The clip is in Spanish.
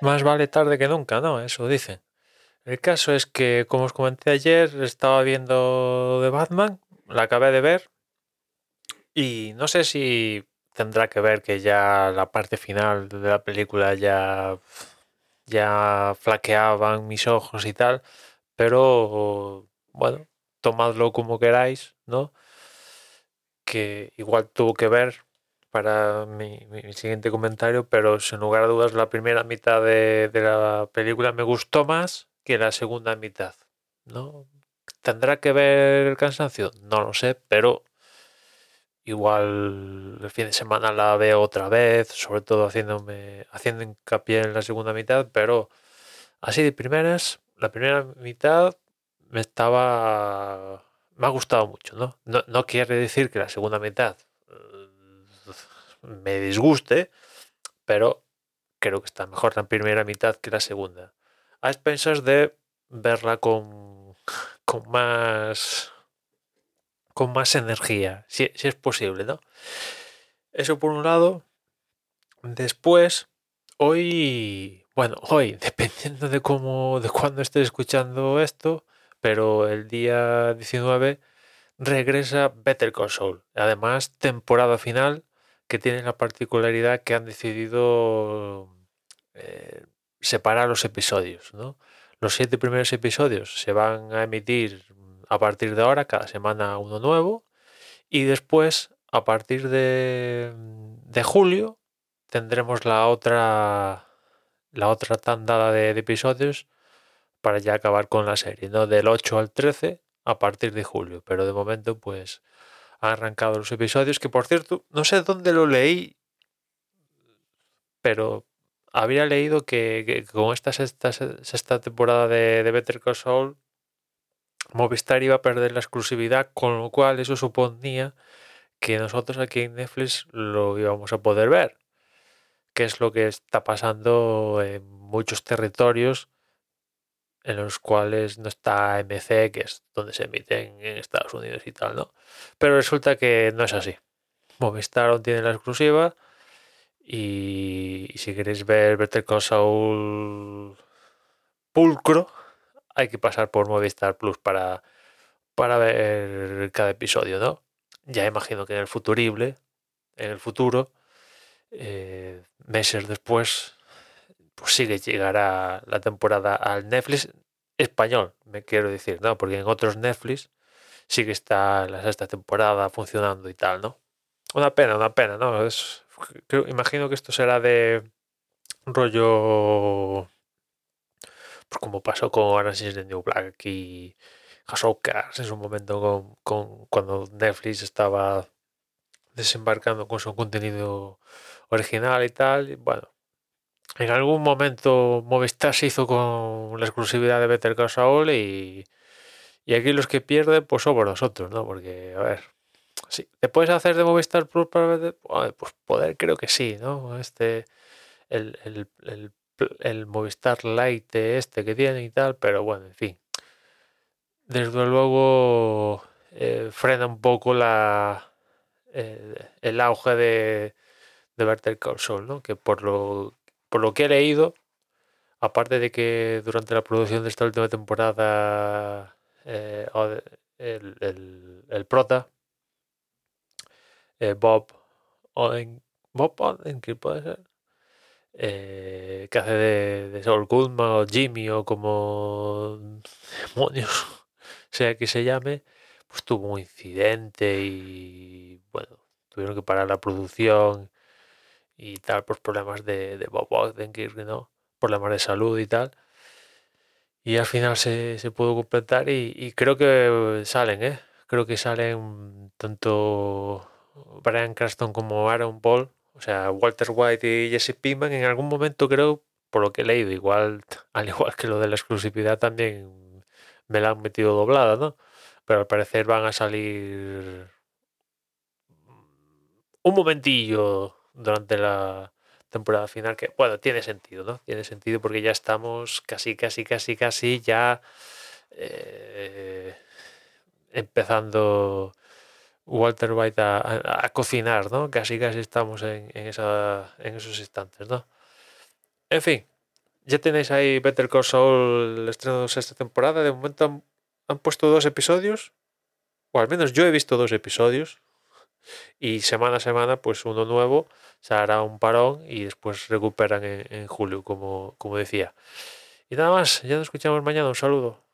más vale tarde que nunca, ¿no? Eso dicen. El caso es que, como os comenté ayer, estaba viendo The Batman, la acabé de ver, y no sé si tendrá que ver que ya la parte final de la película ya, ya flaqueaban mis ojos y tal, pero bueno, tomadlo como queráis, ¿no? Que igual tuvo que ver para mi, siguiente comentario, pero sin lugar a dudas la primera mitad de, de, la película me gustó más que la segunda mitad, ¿no? ¿Tendrá que ver el cansancio? No lo sé, pero igual el fin de semana la veo otra vez, sobre todo haciéndome, haciendo hincapié en la segunda mitad, pero así de primeras, la primera mitad me estaba. me ha gustado mucho, ¿no? No, quiere decir que la segunda mitad me disguste, pero creo que está mejor la primera mitad que la segunda. A expensas de verla con, con más con más energía, si, es posible, ¿no? Eso por un lado. Después, hoy, bueno, hoy, dependiendo de cómo, de cuándo estés escuchando esto, pero el día 19 regresa Better Call Saul. Además, temporada final que tiene la particularidad que han decidido eh, separar los episodios, ¿no? Los siete primeros episodios se van a emitir a partir de ahora, cada semana uno nuevo. Y después, a partir de, de julio, tendremos la otra, la otra tandada de, episodios para ya acabar con la serie, ¿no? Del 8 al 13 a partir de julio. Pero de momento, pues, han arrancado los episodios, que por cierto, no sé dónde lo leí, pero había leído que, con esta sexta, sexta temporada de, de Better Call Saul Movistar iba a perder la exclusividad, con lo cual eso suponía que nosotros aquí en Netflix lo íbamos a poder ver, que es lo que está pasando en muchos territorios en los cuales no está MC, que es donde se emiten en Estados Unidos y tal, ¿no? Pero resulta que no es así. Movistar aún tiene la exclusiva y, si queréis ver Better Call Saul pulcro, hay que pasar por Movistar Plus para, para ver cada episodio, ¿no? Ya imagino que en el futurible, en el futuro, eh, meses después, pues sí que llegará la temporada al Netflix español, me quiero decir, ¿no? Porque en otros Netflix sí que está la sexta temporada funcionando y tal, ¿no? Una pena, una pena, ¿no? Es, imagino que esto será de rollo pues como pasó con Orange the New Black y House en su momento con, cuando Netflix estaba desembarcando con su contenido original y tal. bueno, en algún momento Movistar se hizo con la exclusividad de Better Call Saul y, y aquí los que pierden pues somos nosotros, ¿no? Porque, a ver, sí, ¿te puedes hacer de Movistar Plus para ver? Pues poder creo que sí, ¿no? Este, el, el, el el Movistar Lite este que tiene y tal, pero bueno, en fin. Desde luego eh, frena un poco la eh, el auge de, de Better Call Saul, ¿no? Que por lo, por lo que he leído, aparte de que durante la producción de esta última temporada eh, el, el, prota Bob Oden, Bob Oden, ¿qué puede ser? eh, que hace de, de, Saul o Jimmy o como demonios sea que se llame, pues tuvo un incidente y bueno, tuvieron que parar la producción y tal por problemas de, de Bob Odenkirk, ¿no? Problemas de salud y tal. Y al final se, se pudo completar y, y, creo que salen, ¿eh? Creo que salen tanto Brian Cranston como Aaron Paul o sea, Walter White y Jesse Pinkman en algún momento creo, por lo que he leído, igual, al igual que lo de la exclusividad también me la han metido doblada, ¿no? Pero al parecer van a salir un momentillo durante la temporada final que, bueno, tiene sentido, ¿no? Tiene sentido porque ya estamos casi, casi, casi, casi ya eh, empezando Walter White a, cocinar, ¿no? Casi casi estamos en, esa, en esos instantes, ¿no? En fin, ya tenéis ahí Better Call Saul, el estreno de sexta temporada. De momento han puesto dos episodios, o al menos yo he visto dos episodios. Y semana a semana, pues uno nuevo, se hará un parón y después recuperan en, en julio, como, como decía. Y nada más, ya nos escuchamos mañana. Un saludo.